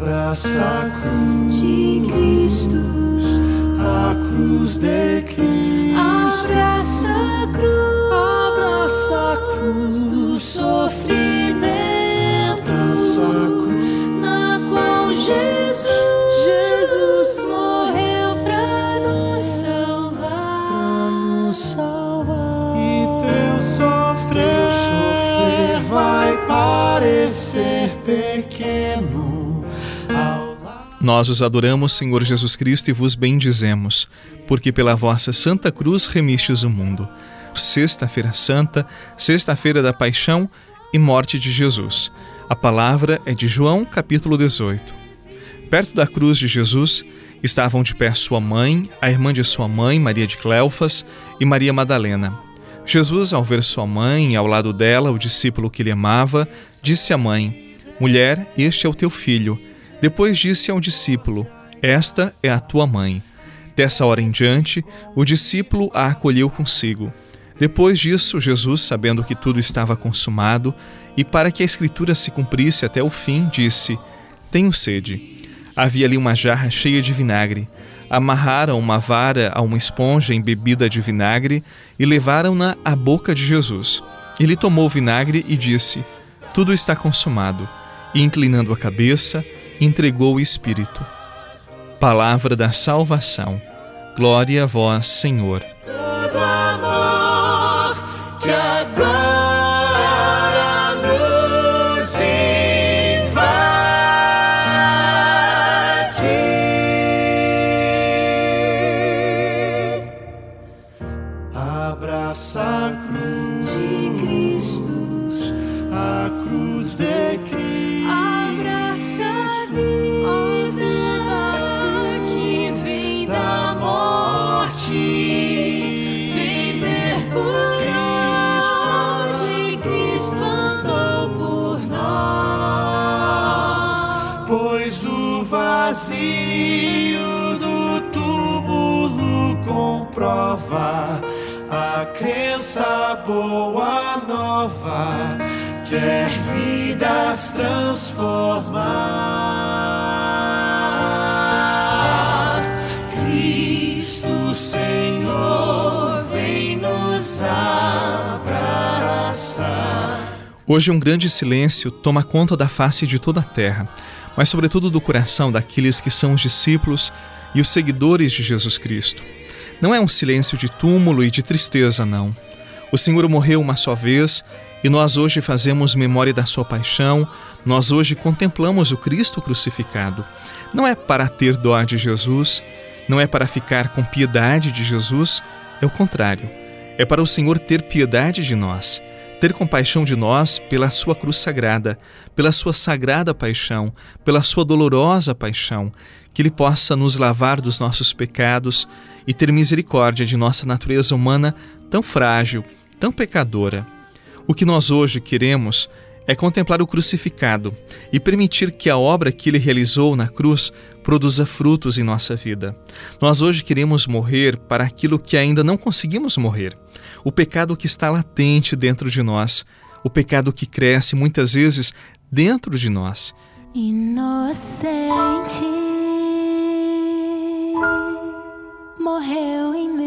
Abraça a cruz de Cristo, a cruz de Cristo. Abraça a cruz, abraça a cruz do sofrimento, abraça a cruz na qual Jesus, Jesus morreu para nos salvar. nos salvar. E teu sofrer, sofrer vai parecer pequeno. Nós os adoramos, Senhor Jesus Cristo, e vos bendizemos, porque pela vossa Santa Cruz remistes o mundo. Sexta-feira Santa, sexta-feira da Paixão e Morte de Jesus. A palavra é de João, capítulo 18. Perto da cruz de Jesus estavam de pé sua mãe, a irmã de sua mãe, Maria de Cleofas, e Maria Madalena. Jesus, ao ver sua mãe e ao lado dela o discípulo que lhe amava, disse à mãe: Mulher, este é o teu filho. Depois disse ao discípulo: Esta é a tua mãe. Dessa hora em diante, o discípulo a acolheu consigo. Depois disso, Jesus, sabendo que tudo estava consumado, e para que a escritura se cumprisse até o fim, disse: Tenho sede. Havia ali uma jarra cheia de vinagre. Amarraram uma vara a uma esponja embebida de vinagre e levaram-na à boca de Jesus. Ele tomou o vinagre e disse: Tudo está consumado. E inclinando a cabeça, entregou o Espírito. Palavra da salvação. Glória a vós, Senhor. amor que agora nos invade. Abraça a cruz De Cristo, a cruz de Cristo. Vazio do túmulo comprova a crença boa nova quer vidas transformar. Cristo Senhor vem nos abraçar. Hoje um grande silêncio toma conta da face de toda a terra, mas sobretudo do coração daqueles que são os discípulos e os seguidores de Jesus Cristo. Não é um silêncio de túmulo e de tristeza, não. O Senhor morreu uma só vez e nós hoje fazemos memória da sua paixão, nós hoje contemplamos o Cristo crucificado. Não é para ter dó de Jesus, não é para ficar com piedade de Jesus, é o contrário. É para o Senhor ter piedade de nós, ter compaixão de nós pela sua cruz sagrada, pela sua sagrada paixão, pela sua dolorosa paixão, que Ele possa nos lavar dos nossos pecados e ter misericórdia de nossa natureza humana tão frágil, tão pecadora. O que nós hoje queremos é contemplar o crucificado e permitir que a obra que ele realizou na cruz produza frutos em nossa vida. Nós hoje queremos morrer para aquilo que ainda não conseguimos morrer, o pecado que está latente dentro de nós, o pecado que cresce muitas vezes dentro de nós. Inocente morreu em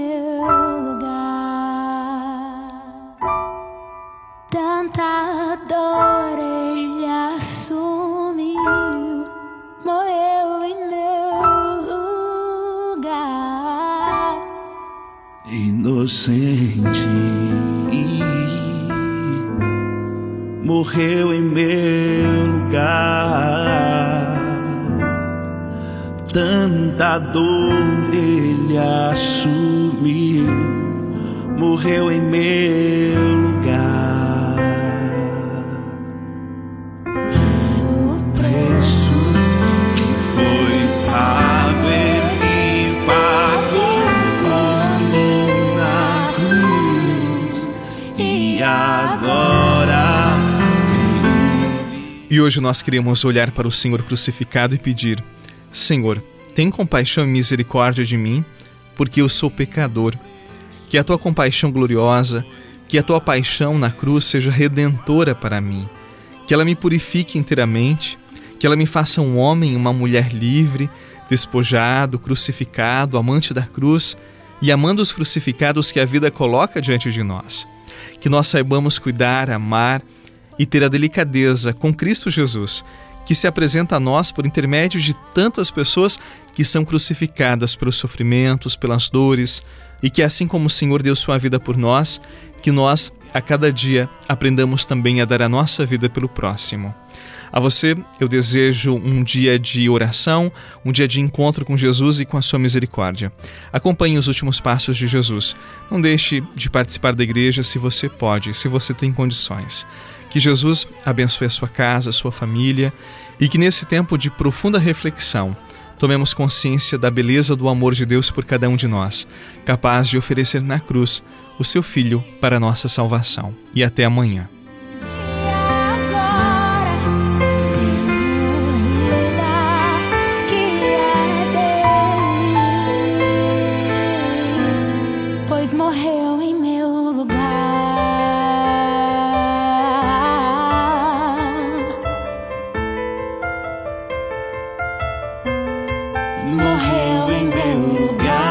Inocente morreu em meu lugar. Tanta dor ele assumiu, morreu em meu lugar. E hoje nós queremos olhar para o Senhor crucificado e pedir: Senhor, tem compaixão e misericórdia de mim, porque eu sou pecador. Que a tua compaixão gloriosa, que a tua paixão na cruz seja redentora para mim. Que ela me purifique inteiramente, Que ela me faça um homem, uma mulher livre, despojado, crucificado, amante da cruz e amando os crucificados que a vida coloca diante de nós. Que nós saibamos cuidar, amar e ter a delicadeza com Cristo Jesus, que se apresenta a nós por intermédio de tantas pessoas que são crucificadas pelos sofrimentos, pelas dores, e que assim como o Senhor deu sua vida por nós, que nós a cada dia aprendamos também a dar a nossa vida pelo próximo. A você, eu desejo um dia de oração, um dia de encontro com Jesus e com a sua misericórdia. Acompanhe os últimos passos de Jesus. Não deixe de participar da igreja se você pode, se você tem condições. Que Jesus abençoe a sua casa, a sua família e que nesse tempo de profunda reflexão, tomemos consciência da beleza do amor de Deus por cada um de nós, capaz de oferecer na cruz o seu Filho para a nossa salvação. E até amanhã. Morreu em meu lugar.